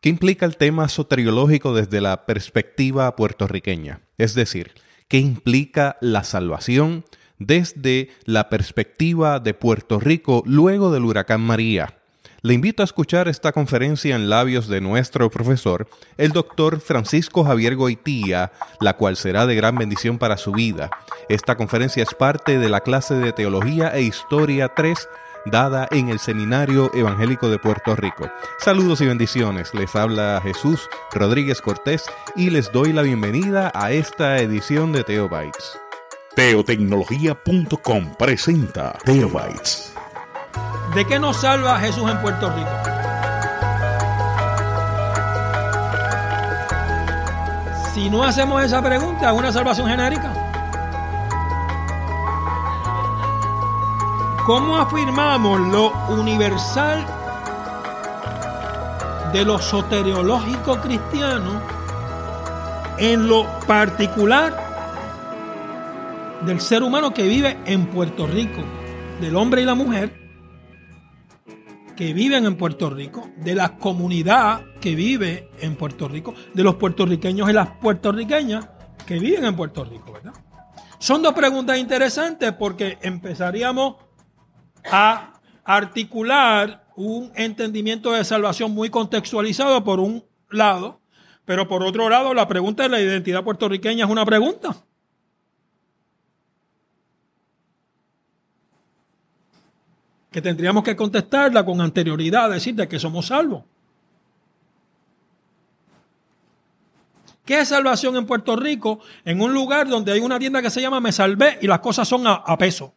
¿Qué implica el tema soteriológico desde la perspectiva puertorriqueña? Es decir, ¿qué implica la salvación desde la perspectiva de Puerto Rico luego del huracán María? Le invito a escuchar esta conferencia en labios de nuestro profesor, el doctor Francisco Javier Goitía, la cual será de gran bendición para su vida. Esta conferencia es parte de la clase de Teología e Historia 3 dada en el Seminario Evangélico de Puerto Rico. Saludos y bendiciones. Les habla Jesús Rodríguez Cortés y les doy la bienvenida a esta edición de Teobytes. Teotecnología.com presenta Teobytes. ¿De qué nos salva Jesús en Puerto Rico? Si no hacemos esa pregunta, ¿es una salvación genérica? ¿Cómo afirmamos lo universal de lo soteriológico cristiano en lo particular del ser humano que vive en Puerto Rico, del hombre y la mujer que viven en Puerto Rico, de la comunidad que vive en Puerto Rico, de los puertorriqueños y las puertorriqueñas que viven en Puerto Rico, ¿verdad? Son dos preguntas interesantes porque empezaríamos a articular un entendimiento de salvación muy contextualizado por un lado, pero por otro lado la pregunta de la identidad puertorriqueña es una pregunta. que tendríamos que contestarla con anterioridad, decir de que somos salvos. ¿Qué es salvación en Puerto Rico? En un lugar donde hay una tienda que se llama Me Salvé y las cosas son a, a peso.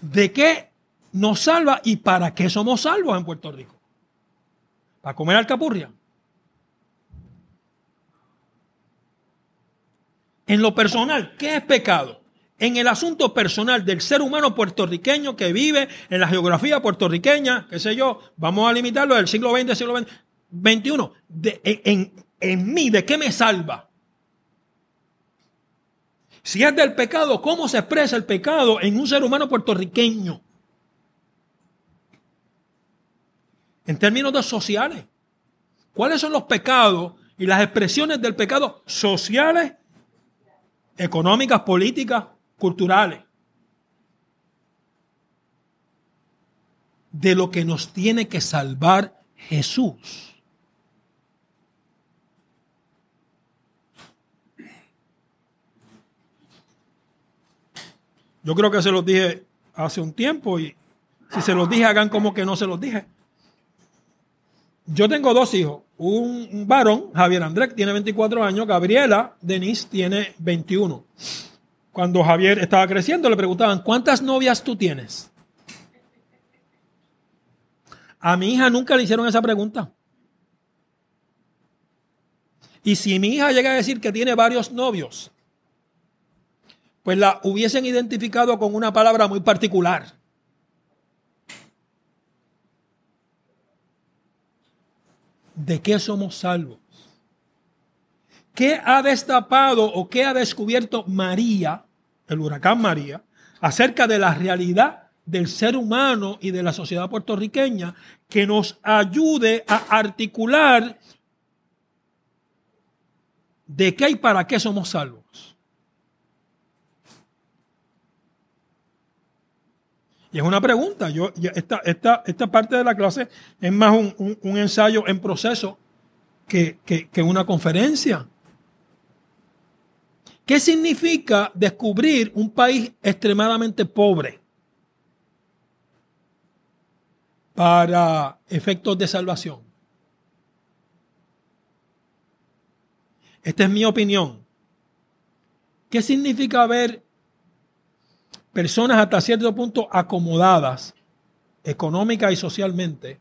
¿De qué nos salva y para qué somos salvos en Puerto Rico? ¿Para comer alcapurria? En lo personal, ¿qué es pecado? En el asunto personal del ser humano puertorriqueño que vive en la geografía puertorriqueña, qué sé yo, vamos a limitarlo del siglo XX, siglo XXI. en, en mí, ¿de qué me salva? Si es del pecado, ¿cómo se expresa el pecado en un ser humano puertorriqueño? En términos de sociales. ¿Cuáles son los pecados y las expresiones del pecado sociales económicas, políticas, culturales. De lo que nos tiene que salvar Jesús. Yo creo que se los dije hace un tiempo y si se los dije hagan como que no se los dije. Yo tengo dos hijos un varón, Javier Andrés, tiene 24 años, Gabriela Denise tiene 21. Cuando Javier estaba creciendo le preguntaban, ¿cuántas novias tú tienes? A mi hija nunca le hicieron esa pregunta. Y si mi hija llega a decir que tiene varios novios, pues la hubiesen identificado con una palabra muy particular. ¿De qué somos salvos? ¿Qué ha destapado o qué ha descubierto María, el huracán María, acerca de la realidad del ser humano y de la sociedad puertorriqueña que nos ayude a articular de qué y para qué somos salvos? Y es una pregunta. Yo, esta, esta, parte de la clase es más un, ensayo en proceso que, que una conferencia. ¿Qué significa descubrir un país extremadamente pobre para efectos de salvación? Esta es mi opinión. ¿Qué significa ver personas hasta cierto punto acomodadas económica y socialmente,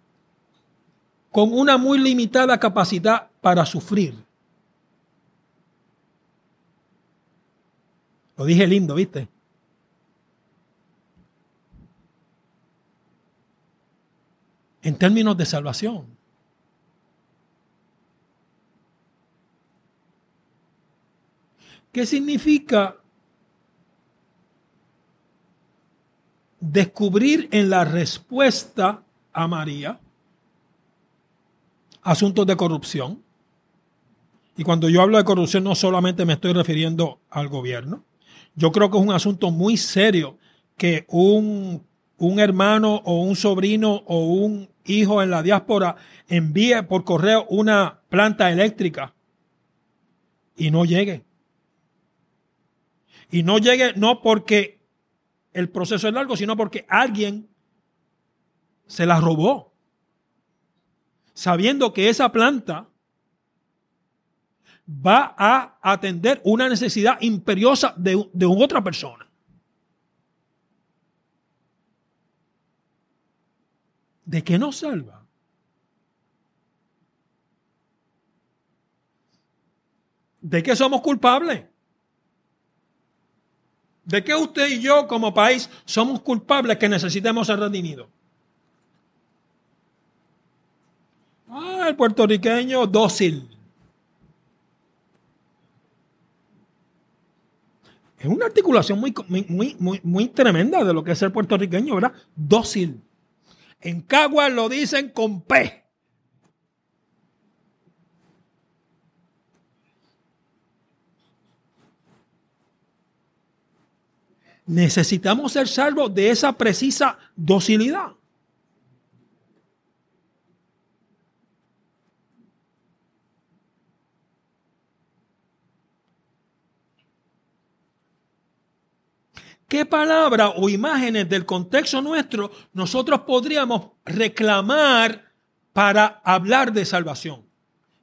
con una muy limitada capacidad para sufrir. Lo dije lindo, ¿viste? En términos de salvación. ¿Qué significa descubrir en la respuesta a María asuntos de corrupción? Y cuando yo hablo de corrupción no solamente me estoy refiriendo al gobierno. Yo creo que es un asunto muy serio que un, un hermano o un sobrino o un hijo en la diáspora envíe por correo una planta eléctrica y no llegue. Y no llegue no porque el proceso es largo, sino porque alguien se la robó. Sabiendo que esa planta va a atender una necesidad imperiosa de, de otra persona. ¿De qué nos salva? ¿De qué somos culpables? ¿De qué usted y yo como país somos culpables que necesitemos ser redimidos? Ah, el puertorriqueño dócil. Es una articulación muy, muy, muy, muy tremenda de lo que es el puertorriqueño, ¿verdad? Dócil. En Caguas lo dicen con P. Necesitamos ser salvos de esa precisa docilidad. ¿Qué palabra o imágenes del contexto nuestro nosotros podríamos reclamar para hablar de salvación?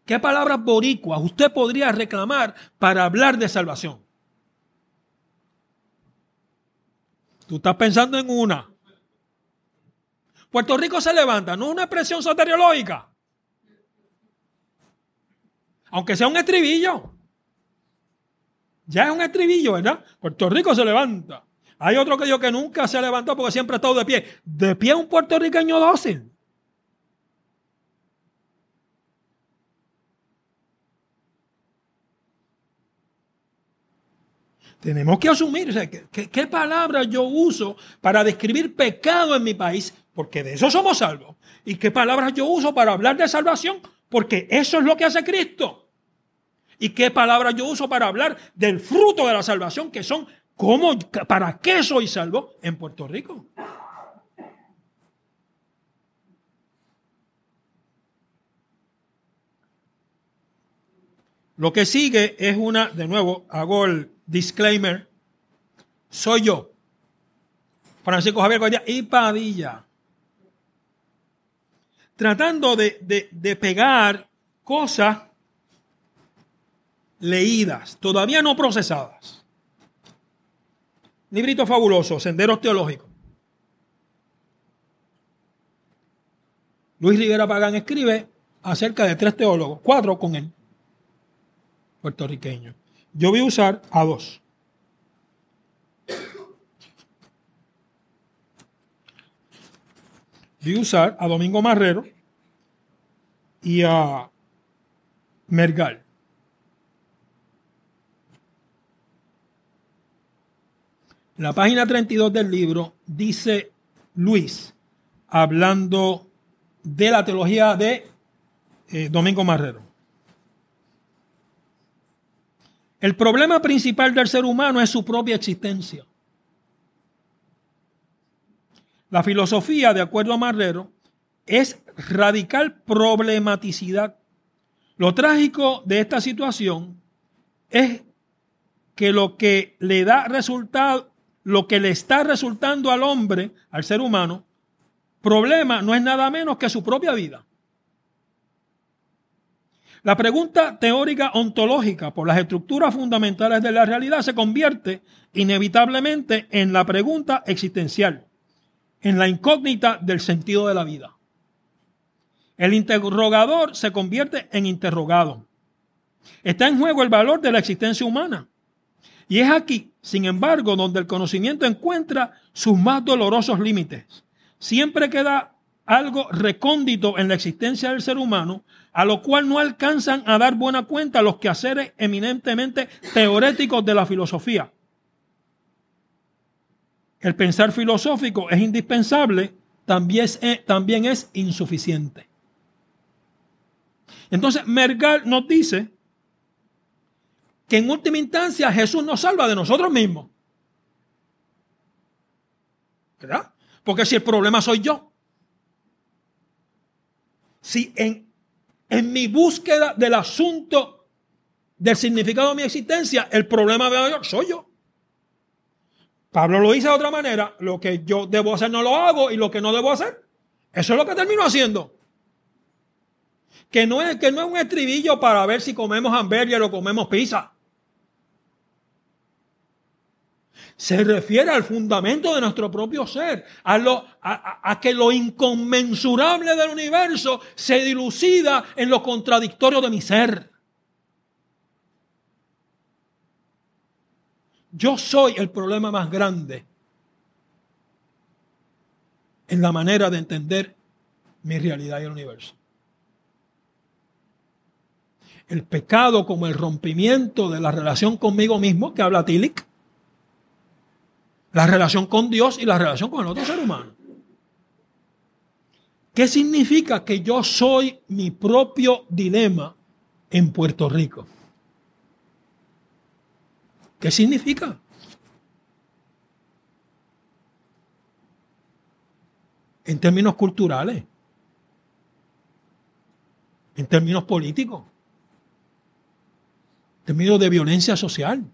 ¿Qué palabras boricuas usted podría reclamar para hablar de salvación? Tú estás pensando en una. Puerto Rico se levanta, no es una expresión soteriológica. Aunque sea un estribillo. Ya es un estribillo, ¿verdad? Puerto Rico se levanta. Hay otro que dijo que nunca se levantó porque siempre ha estado de pie. De pie un puertorriqueño dócil. Tenemos que asumir, ¿qué, palabra yo uso para describir pecado en mi país? Porque de eso somos salvos. ¿Y qué palabras yo uso para hablar de salvación? Porque eso es lo que hace Cristo. ¿Y qué palabras yo uso para hablar del fruto de la salvación, que son ¿Cómo, ¿Para qué soy salvo en Puerto Rico? Lo que sigue es una, de nuevo, hago el disclaimer, soy yo, Francisco Javier Guardia y Padilla, tratando de, de pegar cosas leídas, todavía no procesadas Librito fabuloso, Senderos Teológicos. Luis Rivera Pagán escribe acerca de tres teólogos, cuatro con él, puertorriqueños. Yo voy a usar a dos. Voy a usar a Domingo Marrero y a Mergal. la página 32 del libro dice Luis, hablando de la teología de eh, Domingo Marrero. El problema principal del ser humano es su propia existencia. La filosofía, de acuerdo a Marrero, es radical problematicidad. Lo trágico de esta situación es que lo que le da resultado, lo que le está resultando al hombre, al ser humano, problema no es nada menos que su propia vida. La pregunta teórica ontológica por las estructuras fundamentales de la realidad se convierte inevitablemente en la pregunta existencial, en la incógnita del sentido de la vida. El interrogador se convierte en interrogado. Está en juego el valor de la existencia humana. Y es aquí, sin embargo, donde el conocimiento encuentra sus más dolorosos límites. Siempre queda algo recóndito en la existencia del ser humano, a lo cual no alcanzan a dar buena cuenta los quehaceres eminentemente teoréticos de la filosofía. El pensar filosófico es indispensable, también es, eh, también es insuficiente. Entonces, Mergal nos dice que en última instancia Jesús nos salva de nosotros mismos. ¿Verdad? Porque si el problema soy yo, si en, en mi búsqueda del asunto del significado de mi existencia, el problema mayor soy yo. Pablo lo dice de otra manera, lo que yo debo hacer no lo hago y lo que no debo hacer, eso es lo que termino haciendo. Que no es, que no es un estribillo para ver si comemos hamburgues o comemos pizza. Se refiere al fundamento de nuestro propio ser, a, que lo inconmensurable del universo se dilucida en lo contradictorio de mi ser. Yo soy el problema más grande en la manera de entender mi realidad y el universo. El pecado como el rompimiento de la relación conmigo mismo, que habla Tillich, la relación con Dios y la relación con el otro ser humano. ¿Qué significa que yo soy mi propio dilema en Puerto Rico? ¿Qué significa? En términos culturales, en términos políticos, en términos de violencia social.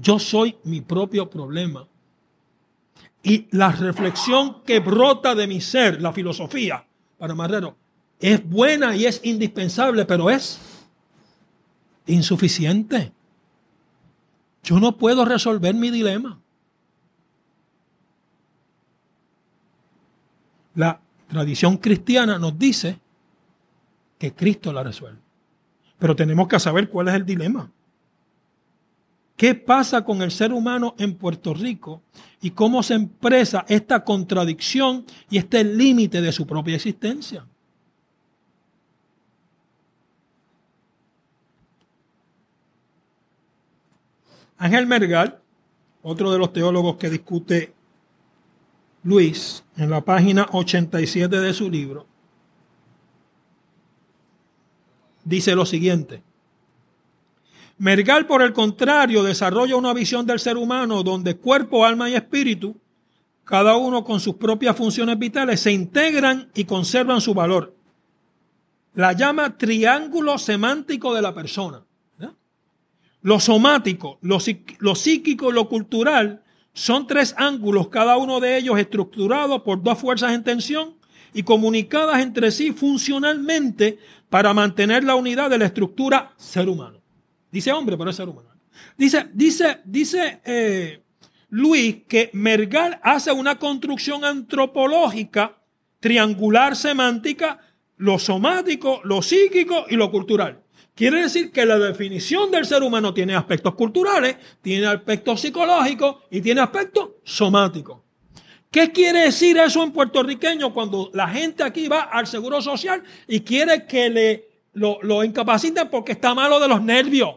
Yo soy mi propio problema. Y la reflexión que brota de mi ser, la filosofía, para Marrero, es buena y es indispensable, pero es insuficiente. Yo no puedo resolver mi dilema. La tradición cristiana nos dice que Cristo la resuelve. Pero tenemos que saber cuál es el dilema. ¿Qué pasa con el ser humano en Puerto Rico y cómo se expresa esta contradicción y este límite de su propia existencia? Ángel Mergal, otro de los teólogos que discute Luis en la página 87 de su libro, dice lo siguiente. Mergal, por el contrario, desarrolla una visión del ser humano donde cuerpo, alma y espíritu, cada uno con sus propias funciones vitales, se integran y conservan su valor. La llama triángulo semántico de la persona. Lo somático, lo, lo psíquico y lo cultural son tres ángulos, cada uno de ellos estructurado por dos fuerzas en tensión y comunicadas entre sí funcionalmente para mantener la unidad de la estructura ser humano. Dice hombre, pero es ser humano. Dice, dice, dice eh, Luis que Mergal hace una construcción antropológica triangular semántica, lo somático, lo psíquico y lo cultural. Quiere decir que la definición del ser humano tiene aspectos culturales, tiene aspectos psicológicos y tiene aspectos somáticos. ¿Qué quiere decir eso en puertorriqueño cuando la gente aquí va al seguro social y quiere que le lo, lo incapacitan porque está malo de los nervios.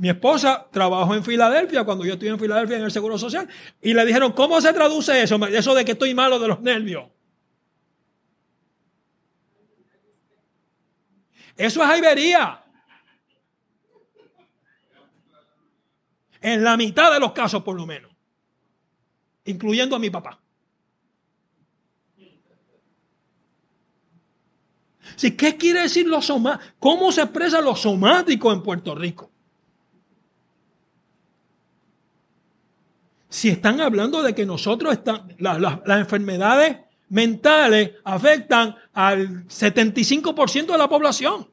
Mi esposa trabajó en Filadelfia cuando yo estuve en Filadelfia en el Seguro Social y le dijeron, ¿cómo se traduce eso? Eso de que estoy malo de los nervios. Eso es Ibería. En la mitad de los casos, por lo menos. Incluyendo a mi papá. ¿Qué quiere decir lo somático? ¿Cómo se expresa lo somático en Puerto Rico? Si están hablando de que nosotros están, las enfermedades mentales afectan al 75% de la población.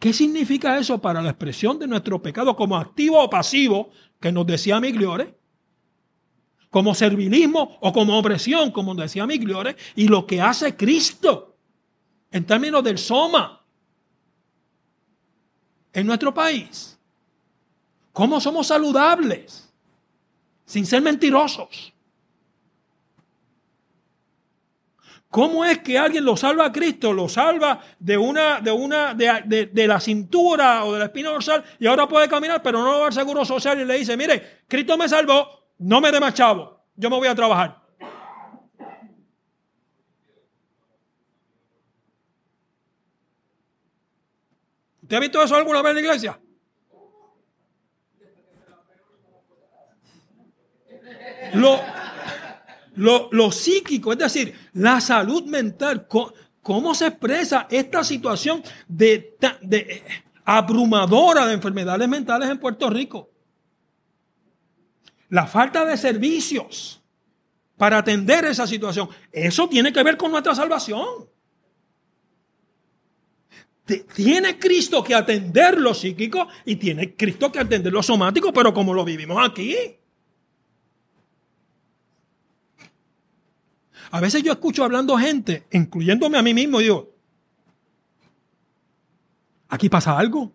¿Qué significa eso para la expresión de nuestro pecado como activo o pasivo que nos decía Migliore? Como servilismo o como opresión, como decía Migliore, y lo que hace Cristo en términos del soma. en nuestro país? ¿Cómo somos saludables? Sin ser mentirosos. ¿Cómo es que alguien lo salva a Cristo? Lo salva de una, de una, de, de, la cintura o de la espina dorsal y ahora puede caminar, pero no va al seguro social y le dice, mire, Cristo me salvó, no me dé más chavo, yo me voy a trabajar. ¿Usted ha visto eso alguna vez en la iglesia? Lo, lo, psíquico, es decir, la salud mental, cómo, se expresa esta situación de, de, abrumadora de enfermedades mentales en Puerto Rico. La falta de servicios para atender esa situación. Eso tiene que ver con nuestra salvación. Tiene Cristo que atender lo psíquico y tiene Cristo que atender lo somático, pero como lo vivimos aquí. A veces yo escucho hablando gente, incluyéndome a mí mismo, y digo, aquí pasa algo.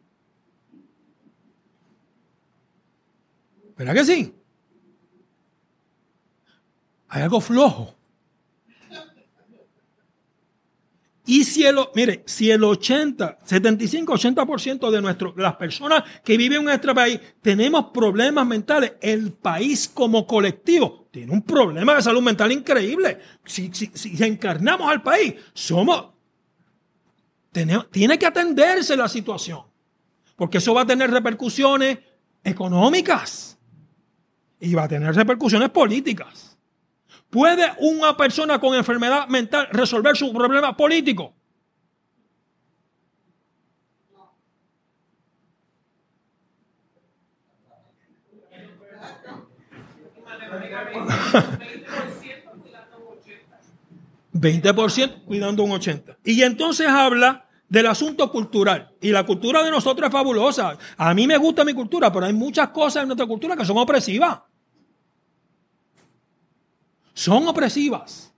¿Verdad que sí? Hay algo flojo. Y si el, mire, si el 80, 75, 80% de, nuestro, las personas que viven en nuestro país tenemos problemas mentales, el país como colectivo tiene un problema de salud mental increíble. Si, si, encarnamos al país, somos, tiene que atenderse la situación. Porque eso va a tener repercusiones económicas y va a tener repercusiones políticas. ¿Puede una persona con enfermedad mental resolver su problema político? ¿20% cuidando un 80%. Y entonces habla del asunto cultural. Y la cultura de nosotros es fabulosa. A mí me gusta mi cultura, pero hay muchas cosas en nuestra cultura que son opresivas son opresivas.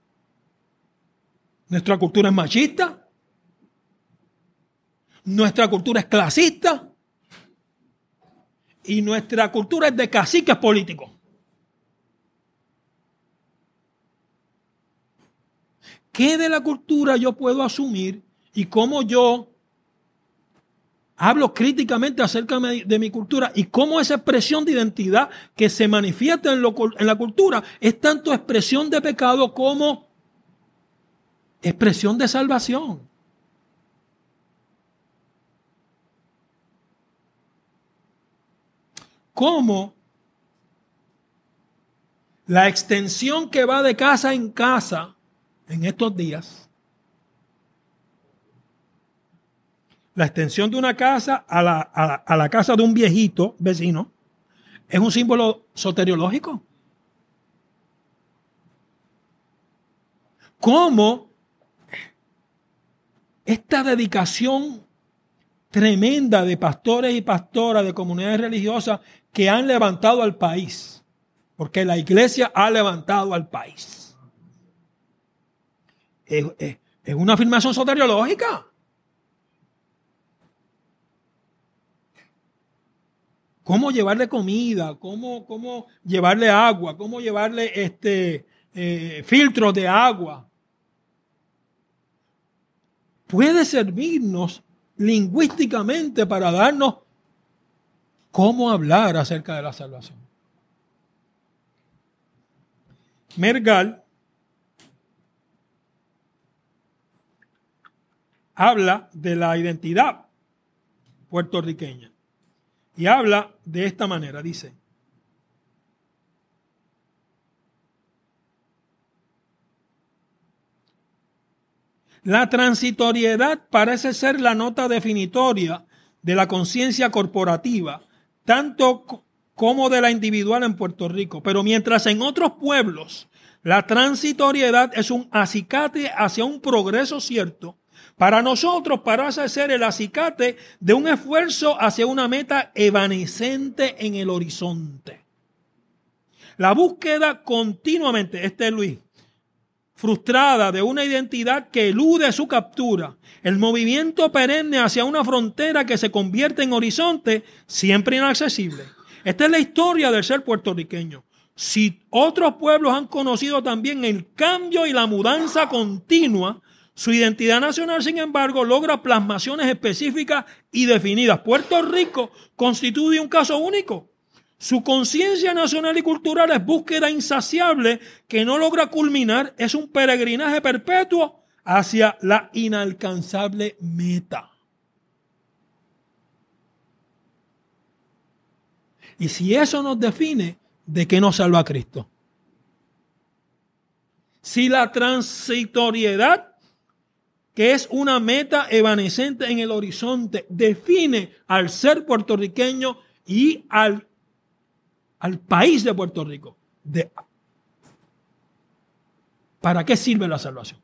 Nuestra cultura es machista. Nuestra cultura es clasista. Y nuestra cultura es de caciques políticos. ¿Qué de la cultura yo puedo asumir y cómo yo hablo críticamente acerca de mi cultura y cómo esa expresión de identidad que se manifiesta en, la cultura es tanto expresión de pecado como expresión de salvación. Cómo la extensión que va de casa en casa en estos días la extensión de una casa a la, casa de un viejito vecino es un símbolo soteriológico. ¿Cómo esta dedicación tremenda de pastores y pastoras de comunidades religiosas que han levantado al país? Porque la iglesia ha levantado al país. Es, es una afirmación soteriológica. Cómo llevarle comida, cómo, cómo llevarle agua, cómo llevarle este, eh, filtros de agua. Puede servirnos lingüísticamente para darnos cómo hablar acerca de la salvación. Mergal habla de la identidad puertorriqueña. Y habla de esta manera, dice. La transitoriedad parece ser la nota definitoria de la conciencia corporativa, tanto como de la individual en Puerto Rico. Pero mientras en otros pueblos la transitoriedad es un acicate hacia un progreso cierto, para nosotros parece ser el acicate de un esfuerzo hacia una meta evanescente en el horizonte. La búsqueda continuamente, este es Luis, frustrada de una identidad que elude su captura, el movimiento perenne hacia una frontera que se convierte en horizonte siempre inaccesible. Esta es la historia del ser puertorriqueño. Si otros pueblos han conocido también el cambio y la mudanza continua, su identidad nacional, sin embargo, logra plasmaciones específicas y definidas. Puerto Rico constituye un caso único. Su conciencia nacional y cultural es búsqueda insaciable que no logra culminar, es un peregrinaje perpetuo hacia la inalcanzable meta. Y si eso nos define, ¿de qué nos salva Cristo? Si la transitoriedad, que es una meta evanescente en el horizonte, define al ser puertorriqueño y al al país de Puerto Rico. De, ¿Para qué sirve la salvación?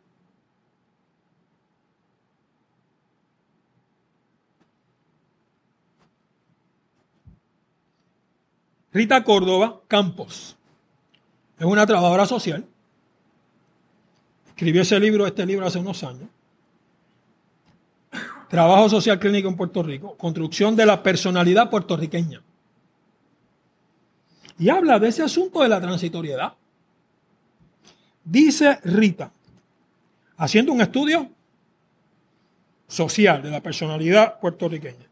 Rita Córdoba Campos es una trabajadora social. Escribió ese libro, este libro hace unos años. Trabajo social clínico en Puerto Rico, construcción de la personalidad puertorriqueña y habla de ese asunto de la transitoriedad. Dice Rita, haciendo un estudio social de la personalidad puertorriqueña.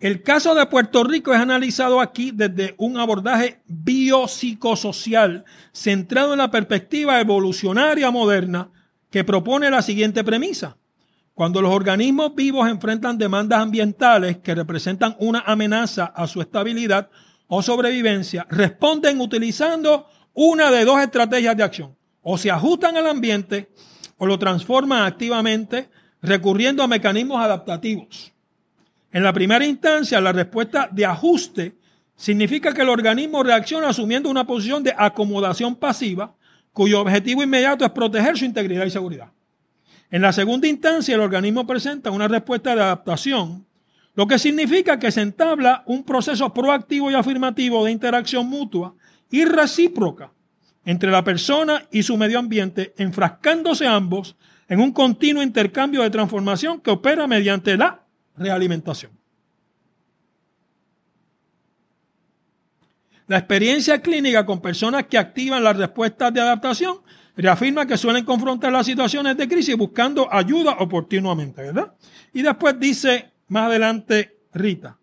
El caso de Puerto Rico es analizado aquí desde un abordaje biopsicosocial centrado en la perspectiva evolucionaria moderna que propone la siguiente premisa. Cuando los organismos vivos enfrentan demandas ambientales que representan una amenaza a su estabilidad o sobrevivencia, responden utilizando una de dos estrategias de acción. O se ajustan al ambiente o lo transforman activamente recurriendo a mecanismos adaptativos. En la primera instancia, la respuesta de ajuste significa que el organismo reacciona asumiendo una posición de acomodación pasiva cuyo objetivo inmediato es proteger su integridad y seguridad. En la segunda instancia, el organismo presenta una respuesta de adaptación, lo que significa que se entabla un proceso proactivo y afirmativo de interacción mutua y recíproca entre la persona y su medio ambiente, enfrascándose ambos en un continuo intercambio de transformación que opera mediante la realimentación. La experiencia clínica con personas que activan las respuestas de adaptación reafirma que suelen confrontar las situaciones de crisis buscando ayuda oportunamente, ¿verdad? Y después dice más adelante Rita,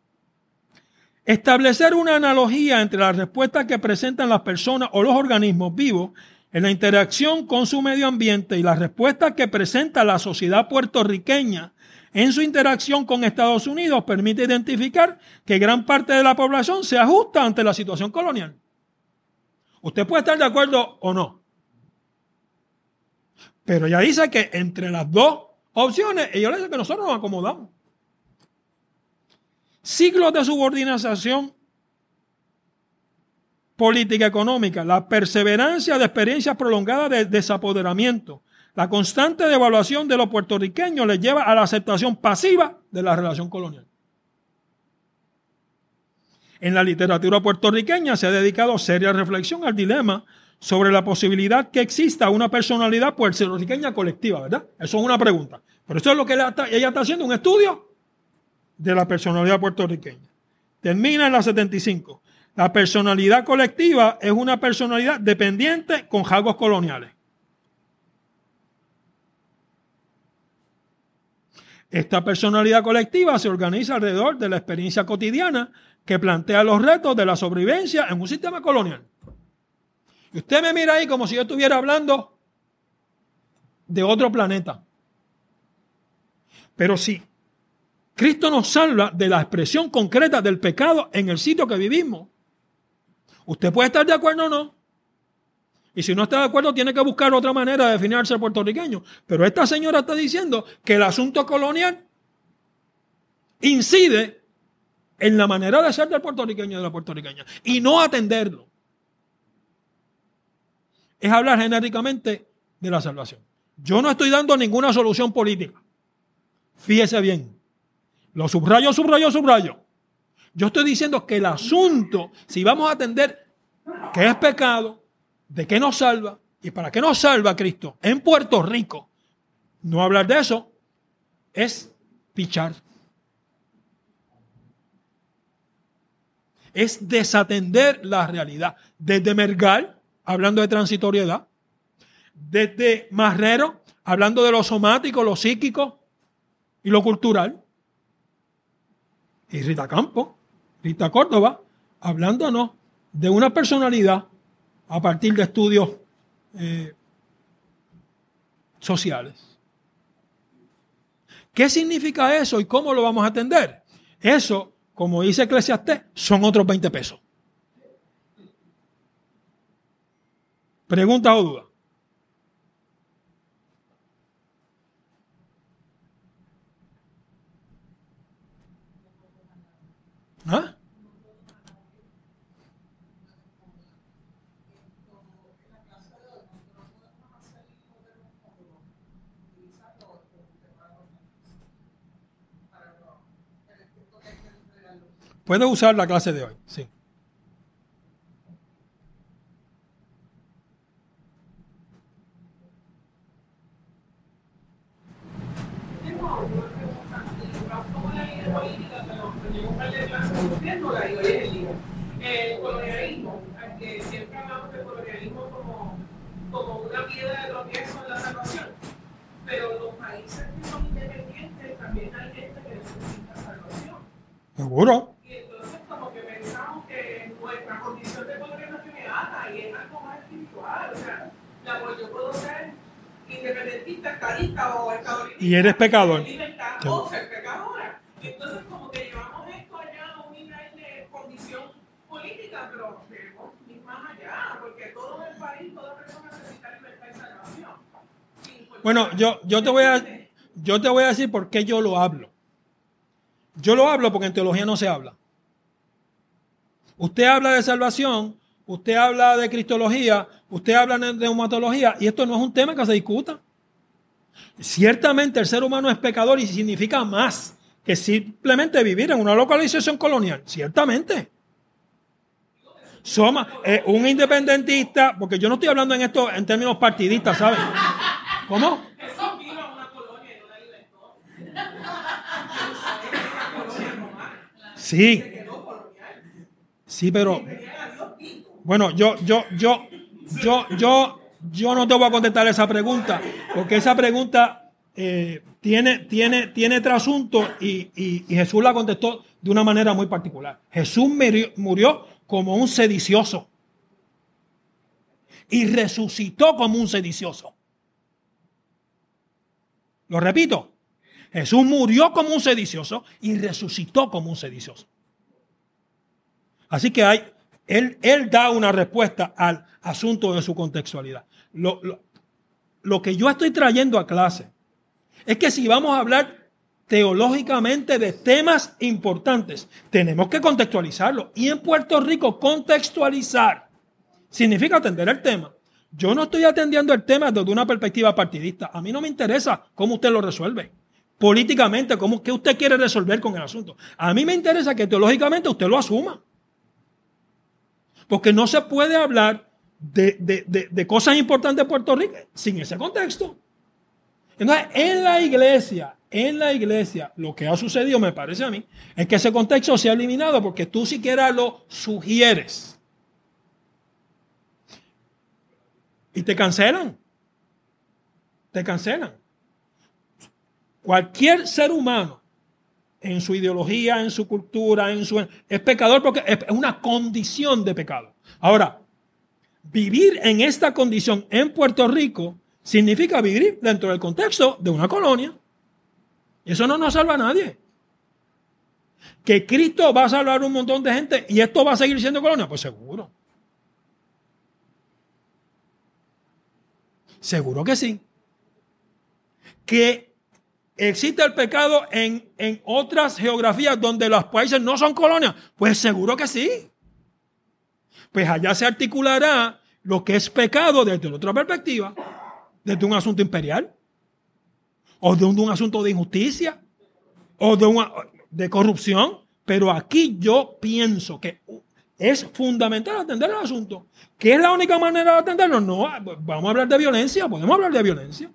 establecer una analogía entre las respuestas que presentan las personas o los organismos vivos en la interacción con su medio ambiente y las respuestas que presenta la sociedad puertorriqueña en su interacción con Estados Unidos permite identificar que gran parte de la población se ajusta ante la situación colonial. Usted puede estar de acuerdo o no, pero ella dice que entre las dos opciones, ella le dice que nosotros nos acomodamos. Ciclos de subordinación política económica, la perseverancia de experiencias prolongadas de desapoderamiento, la constante devaluación de los puertorriqueños les lleva a la aceptación pasiva de la relación colonial. En la literatura puertorriqueña se ha dedicado seria reflexión al dilema sobre la posibilidad que exista una personalidad puertorriqueña colectiva, ¿verdad? Eso es una pregunta. Pero eso es lo que ella está, haciendo, un estudio de la personalidad puertorriqueña. Termina en la 75. La personalidad colectiva es una personalidad dependiente con rasgos coloniales. Esta personalidad colectiva se organiza alrededor de la experiencia cotidiana que plantea los retos de la sobrevivencia en un sistema colonial. Y usted me mira ahí como si yo estuviera hablando de otro planeta. Pero si Cristo nos salva de la expresión concreta del pecado en el sitio que vivimos, usted puede estar de acuerdo o no. Y si no está de acuerdo, tiene que buscar otra manera de definirse puertorriqueño. Pero esta señora está diciendo que el asunto colonial incide en la manera de ser del puertorriqueño y de la puertorriqueña. Y no atenderlo es hablar genéricamente de la salvación. Yo no estoy dando ninguna solución política. Fíjese bien. Lo subrayo, subrayo, subrayo. Yo estoy diciendo que el asunto, si vamos a atender qué es pecado, de qué nos salva, ¿Y para qué nos salva Cristo? En Puerto Rico. No hablar de eso es pichar. Es desatender la realidad. Desde Mergal, hablando de transitoriedad. Desde Marrero, hablando de lo somático, lo psíquico y lo cultural. Y Rita Campo, Rita Córdoba, hablándonos de una personalidad a partir de estudios eh, sociales. ¿Qué significa eso y cómo lo vamos a atender? Eso, como dice Eclesiastés, son otros 20 pesos. Pregunta o duda. ¿Ah? Puede usar la clase de hoy, sí. El colonialismo, que siempre hablamos del colonialismo como, como una piedra de tropiezo en la salvación, pero los países que son independientes también hay gente que necesita salvación. Seguro. Y entonces como que pensamos que nuestra condición de tiene nada y es algo más espiritual. O sea, la, pues yo puedo ser independentista, estadista o estadounidense. Y eres pecador. Libertad, o ser pecadora. Entonces como que llevamos esto allá a un nivel de condición política, pero debemos ir más allá, porque todo el país, toda persona necesita libertad y salvación. Sin importar- Bueno, yo, yo, te voy a, yo te voy a decir por qué yo lo hablo. Yo lo hablo porque en teología no se habla. Usted habla de salvación, usted habla de cristología, usted habla de neumatología, y esto no es un tema que se discuta. Ciertamente el ser humano es pecador y significa más que simplemente vivir en una localización colonial. Ciertamente. Somos eh, un independentista, porque yo no estoy hablando en esto en términos partidistas, ¿saben? ¿Cómo? Jesús vino a una colonia y no la Sí, sí, pero bueno, yo, yo, yo, yo, yo, yo no te voy a contestar esa pregunta, porque esa pregunta eh, tiene, tiene, tiene trasunto y, y- y Jesús la contestó de una manera muy particular. Jesús murió como un sedicioso y resucitó como un sedicioso. Lo repito, Jesús murió como un sedicioso y resucitó como un sedicioso. Así que hay, él, él da una respuesta al asunto de su contextualidad. Lo, lo- lo que yo estoy trayendo a clase es que si vamos a hablar teológicamente de temas importantes, tenemos que contextualizarlo. Y en Puerto Rico, contextualizar significa atender el tema. Yo no estoy atendiendo el tema desde una perspectiva partidista. A mí no me interesa cómo usted lo resuelve. Políticamente, cómo, qué usted quiere resolver con el asunto. A mí me interesa que teológicamente usted lo asuma. Porque no se puede hablar de, de- de- de cosas importantes de Puerto Rico sin ese contexto. Entonces, en la iglesia, en la iglesia, lo que ha sucedido, me parece a mí, es que ese contexto se ha eliminado porque tú siquiera lo sugieres. Y te cancelan. Te cancelan. Cualquier ser humano, en su ideología, en su cultura, en su es pecador porque es una condición de pecado. Ahora, vivir en esta condición en Puerto Rico significa vivir dentro del contexto de una colonia. Eso no nos salva a nadie. Que Cristo va a salvar un montón de gente y esto va a seguir siendo colonia, pues seguro. Seguro que sí. Que existe el pecado en, en otras geografías donde los países no son colonias, pues seguro que sí. Pues allá se articulará lo que es pecado desde otra perspectiva, desde un asunto imperial, o de un, un asunto de injusticia, o de, de corrupción. Pero aquí yo pienso que es fundamental atender el asunto. ¿Qué es la única manera de atenderlo? No, vamos a hablar de violencia, podemos hablar de violencia.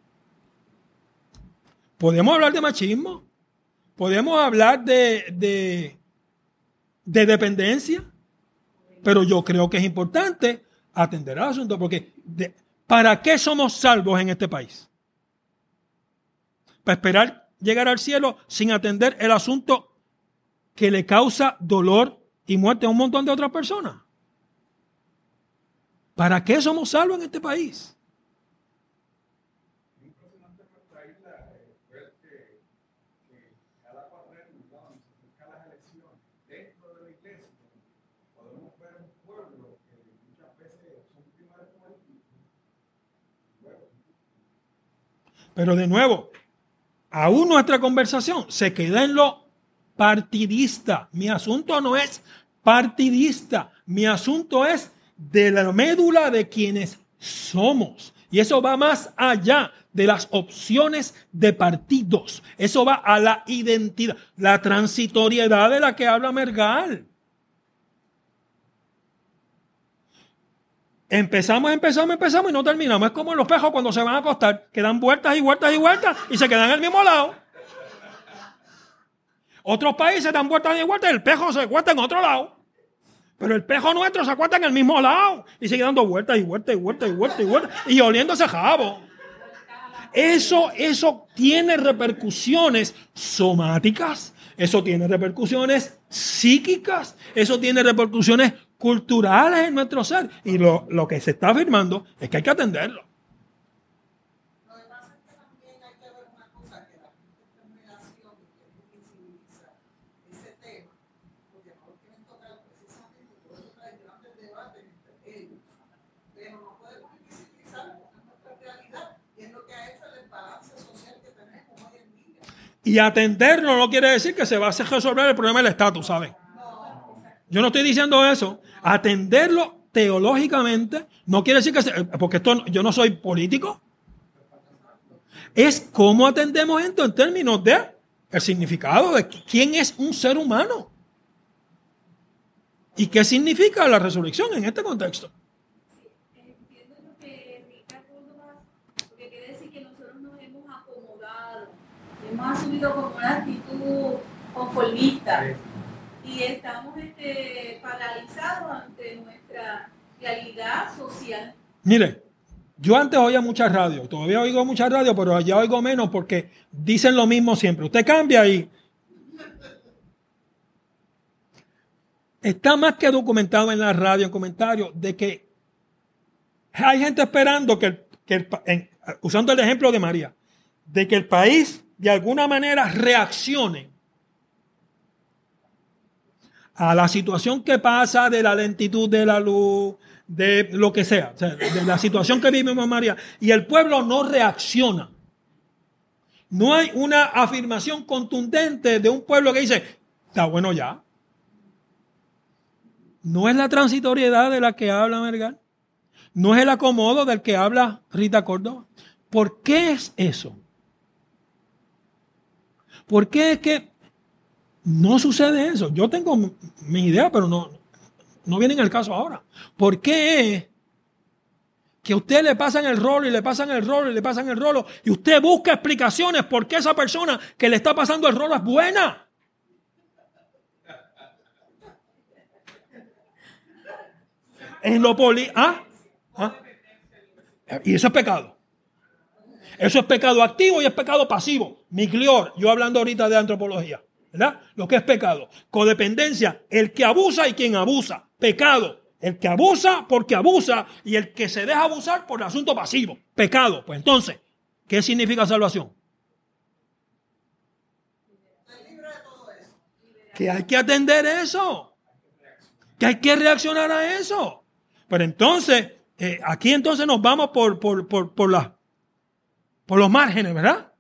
Podemos hablar de machismo. Podemos hablar de, de, de dependencia. Pero yo creo que es importante atender el asunto porque ¿para qué somos salvos en este país? Para esperar llegar al cielo sin atender el asunto que le causa dolor y muerte a un montón de otras personas. ¿Para qué somos salvos en este país? Pero de nuevo, aún nuestra conversación se queda en lo partidista. Mi asunto no es partidista. Mi asunto es de la médula de quienes somos. Y eso va más allá de las opciones de partidos. Eso va a la identidad, la transitoriedad de la que habla Mergal. Empezamos, empezamos, empezamos y no terminamos. Es como los pejos cuando se van a acostar, que dan vueltas y vueltas y vueltas y se quedan el mismo lado. Otros países dan vueltas y vueltas y el pejo se acuesta en otro lado. Pero el pejo nuestro se acuesta en el mismo lado y sigue dando vueltas y vueltas y vueltas y vueltas y vueltas y oliéndose jabo. Eso, eso tiene repercusiones somáticas, eso tiene repercusiones psíquicas, eso tiene repercusiones culturales en nuestro ser. Y lo, lo que se está afirmando es que hay que atenderlo. Lo que pasa es que también hay que ver una cosa que la determinación que visibiliza ese tema, porque no lo quieren tocar precisamente, por eso hay grandes debates entre ellos. Pero no podemos visibilizar porque es nuestra realidad y es lo que ha hecho el desbalance social que tenemos hoy en día. Y atenderlo no quiere decir que se va a resolver el problema del estatus, ¿saben? Yo no estoy diciendo eso. Atenderlo teológicamente no quiere decir que se, porque esto yo no soy político. Es cómo atendemos esto en términos de el significado de quién es un ser humano. ¿Y qué significa la resurrección en este contexto? Entiendo lo que Rita Córdoba, porque quiere decir que nosotros nos hemos acomodado, hemos asumido como una actitud conformista y estamos este, paralizados ante nuestra realidad social. Mire, yo antes oía mucha radio, todavía oigo mucha radio, pero ya oigo menos porque dicen lo mismo siempre. Usted cambia y está más que documentado en la radio, en comentarios, de que hay gente esperando que, el- que el en- usando el ejemplo de María, de que el país de alguna manera reaccione a la situación que pasa de la lentitud de la luz, de lo que sea, de la situación que vivimos María, y el pueblo no reacciona. No hay una afirmación contundente de un pueblo que dice, está bueno ya. No es la transitoriedad de la que habla Mergal. No es el acomodo del que habla Rita Córdoba. ¿Por qué es eso? ¿Por qué es que no sucede eso? Yo tengo m- mi idea, pero no, no viene en el caso ahora. ¿Por qué es que a usted le pasan el rolo y le pasan el rolo y le pasan el rolo y usted busca explicaciones por qué esa persona que le está pasando el rolo es buena? En lo poli... ¿Ah? ¿Ah? Y eso es pecado. Eso es pecado activo y es pecado pasivo. Miglior, yo hablando ahorita de antropología, ¿verdad? Lo que es pecado. Codependencia, el que abusa y quien abusa. Pecado, el que abusa porque abusa y el que se deja abusar por el asunto pasivo. Pecado. Pues entonces, ¿qué significa salvación? Que hay que atender eso. Que hay que reaccionar a eso. Pero entonces, eh, aquí entonces nos vamos por, por, por, por las por los márgenes, ¿verdad?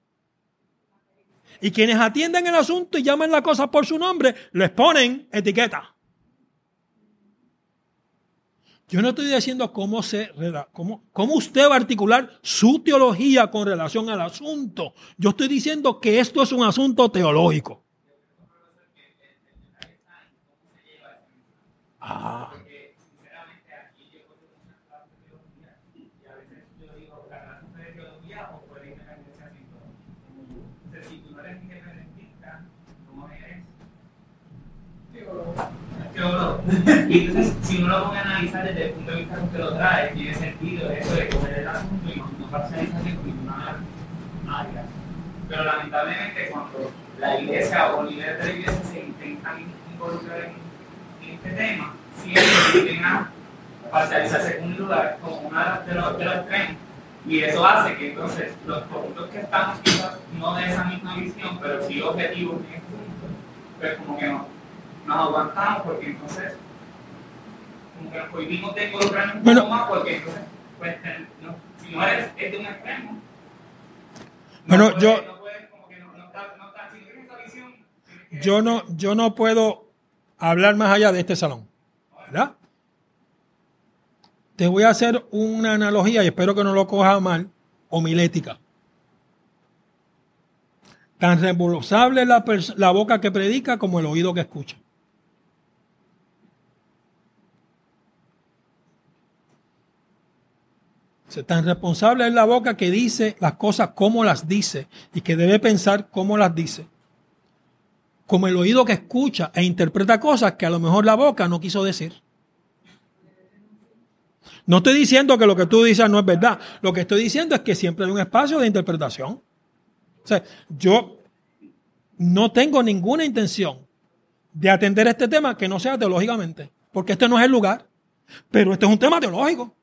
Y quienes atienden el asunto y llaman la cosa por su nombre, les ponen etiqueta. Yo no estoy diciendo cómo, se, cómo, cómo usted va a articular su teología con relación al asunto. Yo estoy diciendo que esto es un asunto teológico. Ah, dijo, la clase fue de teología o fue de independencia sin todo. Entonces, si tú no eres independentista, ¿cómo eres? Teólogo. Y entonces, si uno lo pone a analizar desde el punto de vista que lo trae, tiene sentido eso de coger el asunto y no, no parcializarse con ninguna área. Pero lamentablemente, cuando la iglesia o líderes de la iglesia se intentan involucrar en, este tema, siempre tienden a parcializarse con un lugar como una de los, de los extremos. Y eso hace que entonces los puntos que estamos quizás no de esa misma visión, pero sí objetivos en este punto, pues como que no, nos aguantamos porque entonces como que nos prohibimos de involucrarnos un Bueno. poco más porque entonces pues, no, si no eres es de un extremo Bueno, puedes- yo- no puedes, como que no, no está, no está, si no tienes esa visión tienes que- Yo no, yo no puedo hablar más allá de este salón. ¿Verdad? Te voy a hacer una analogía y espero que no lo coja mal, homilética. Tan reembolsable la, pers- la boca que predica como el oído que escucha. Tan responsable es la boca que dice las cosas como las dice y que debe pensar como las dice como el oído que escucha e interpreta cosas que a lo mejor la boca no quiso decir. No estoy diciendo que lo que tú dices no es verdad. Lo que estoy diciendo es que siempre hay un espacio de interpretación. O yo no tengo ninguna intención de atender este tema que no sea teológicamente, porque este no es el lugar. Pero este es un tema teológico.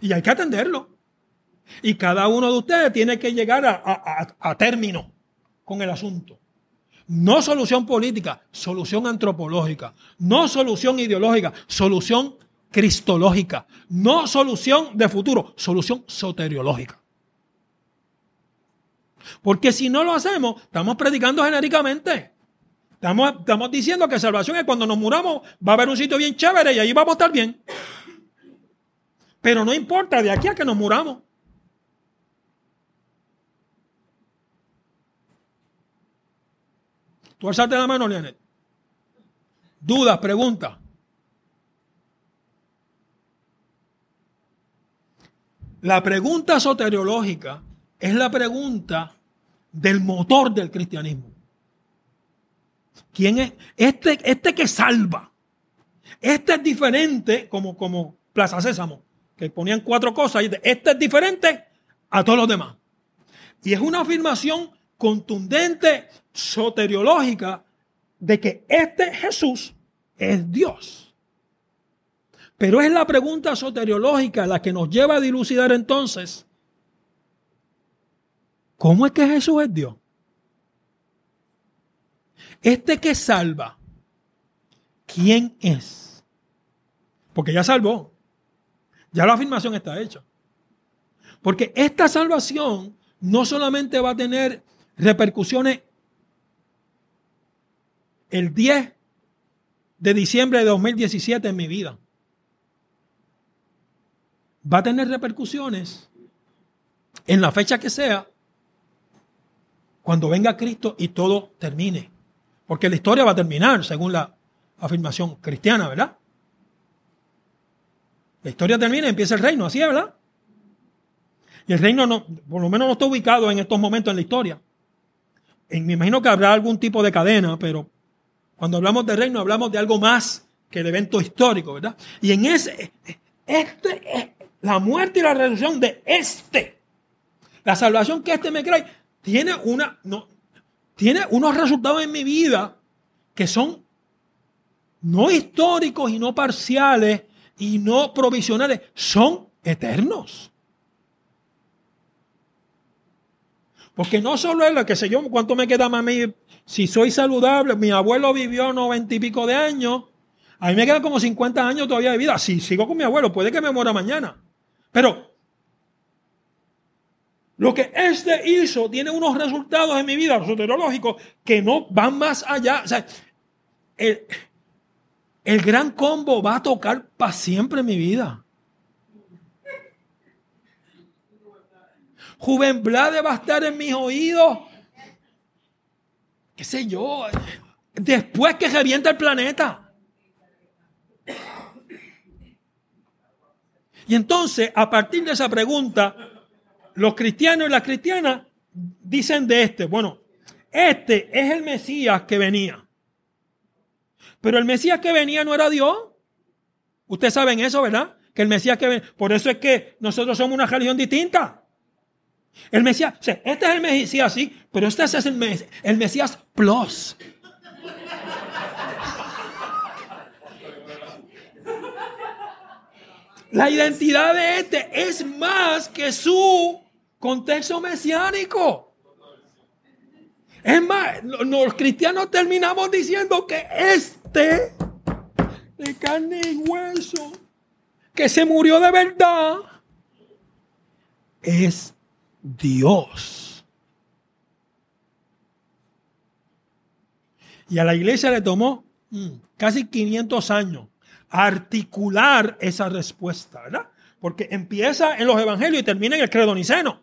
Y hay que atenderlo. Y cada uno de ustedes tiene que llegar a- a- a término con el asunto. No solución política, solución antropológica. No solución ideológica, solución cristológica. No solución de futuro, solución soteriológica. Porque si no lo hacemos, estamos predicando genéricamente. Estamos, estamos diciendo que salvación es cuando nos muramos, va a haber un sitio bien chévere y ahí vamos a estar bien. Pero no importa de aquí a que nos muramos. Tú alzaste la mano, Leonel. Dudas, preguntas. La pregunta soteriológica es la pregunta del motor del cristianismo. ¿Quién es? Este, este que salva. Este es diferente, como, como Plaza Sésamo, que ponían cuatro cosas. y Este es diferente a todos los demás. Y es una afirmación contundente, soteriológica, de que este Jesús es Dios. Pero es la pregunta soteriológica la que nos lleva a dilucidar entonces, ¿cómo es que Jesús es Dios? Este que salva, ¿quién es? Porque ya salvó. Ya la afirmación está hecha. Porque esta salvación no solamente va a tener repercusiones el 10 de diciembre de 2017 en mi vida. Va a tener repercusiones en la fecha que sea cuando venga Cristo y todo termine. Porque la historia va a terminar según la afirmación cristiana, ¿verdad? La historia termina y empieza el reino, así es, ¿verdad? Y el reino, no, por lo menos no está ubicado en estos momentos en la historia. Me imagino que habrá algún tipo de cadena, pero cuando hablamos de reino hablamos de algo más que el evento histórico, ¿verdad? Y en ese, este es la muerte y la resurrección de este. La salvación que este me trae tiene una, no, tiene unos resultados en mi vida que son no históricos y no parciales y no provisionales, son eternos. Porque no solo es lo que sé yo, cuánto me queda a mí, si soy saludable, mi abuelo vivió noventa y pico de años, a mí me quedan como 50 años todavía de vida. Si sigo con mi abuelo, puede que me muera mañana. Pero lo que este hizo tiene unos resultados en mi vida soterológicos que no van más allá. El, el gran combo va a tocar para siempre en mi vida. Juven Blade va a estar en mis oídos. ¿Qué sé yo? Después que revienta el planeta. Y entonces, a partir de esa pregunta, los cristianos y las cristianas dicen de este, bueno, este es el Mesías que venía. Pero el Mesías que venía no era Dios. Ustedes saben eso, ¿verdad? Que el Mesías que venía. Por eso es que nosotros somos una religión distinta. El Mesías, este es el Mesías, sí, pero este es el Mesías, el Mesías Plus. La identidad de este es más que su contexto mesiánico. Es más, los cristianos terminamos diciendo que este, de carne y hueso, que se murió de verdad, es Dios. Y a la iglesia le tomó mm, casi 500 años articular esa respuesta, ¿verdad? Porque empieza en los evangelios y termina en el credo niceno.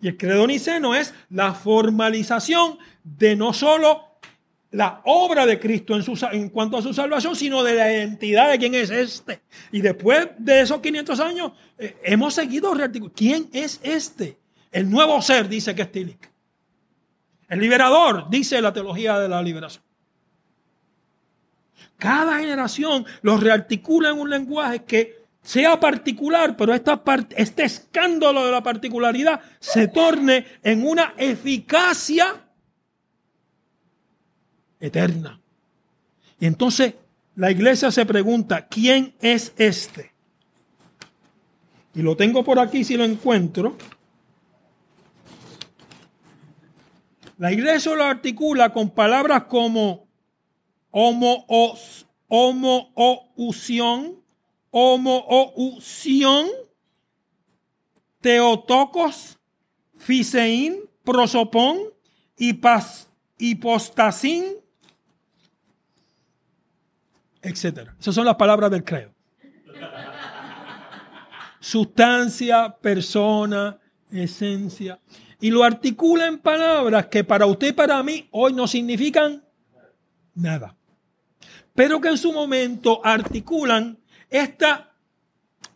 Y el credo niceno es la formalización de no solo la obra de Cristo en, cuanto a su salvación, sino de la identidad de quién es este. Y después de esos 500 años, eh, hemos seguido rearticulando. ¿Quién es este? El nuevo ser, dice que. El liberador, dice la teología de la liberación. Cada generación los rearticula en un lenguaje que sea particular, pero este escándalo de la particularidad se torne en una eficacia eterna. Y entonces la iglesia se pregunta, ¿quién es este? Y lo tengo por aquí si lo encuentro. La iglesia lo articula con palabras como homo homoousión, homoousión, teotocos, fiseín, prosopón, hipostasín, etc. Esas son las palabras del credo. Sustancia, persona, esencia. Y lo articula en palabras que para usted y para mí hoy no significan nada pero que en su momento articulan esta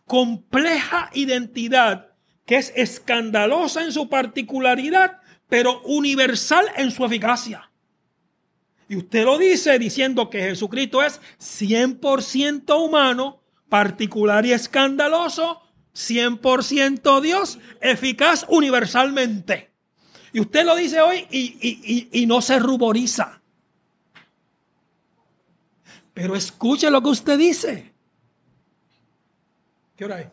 compleja identidad que es escandalosa en su particularidad, pero universal en su eficacia. Y usted lo dice diciendo que Jesucristo es 100% humano, particular y escandaloso, 100% Dios, eficaz universalmente. Y usted lo dice hoy y, y no se ruboriza. Pero escuche lo que usted dice. ¿Qué hora es?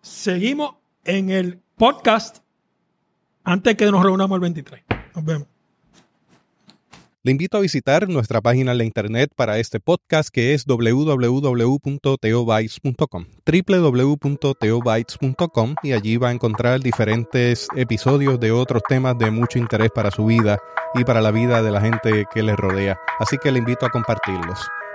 Seguimos en el podcast antes que nos reunamos el 23. Nos vemos. Le invito a visitar nuestra página en la internet para este podcast que es www.teobytes.com www.teobytes.com y allí va a encontrar diferentes episodios de otros temas de mucho interés para su vida y para la vida de la gente que le rodea. Así que le invito a compartirlos.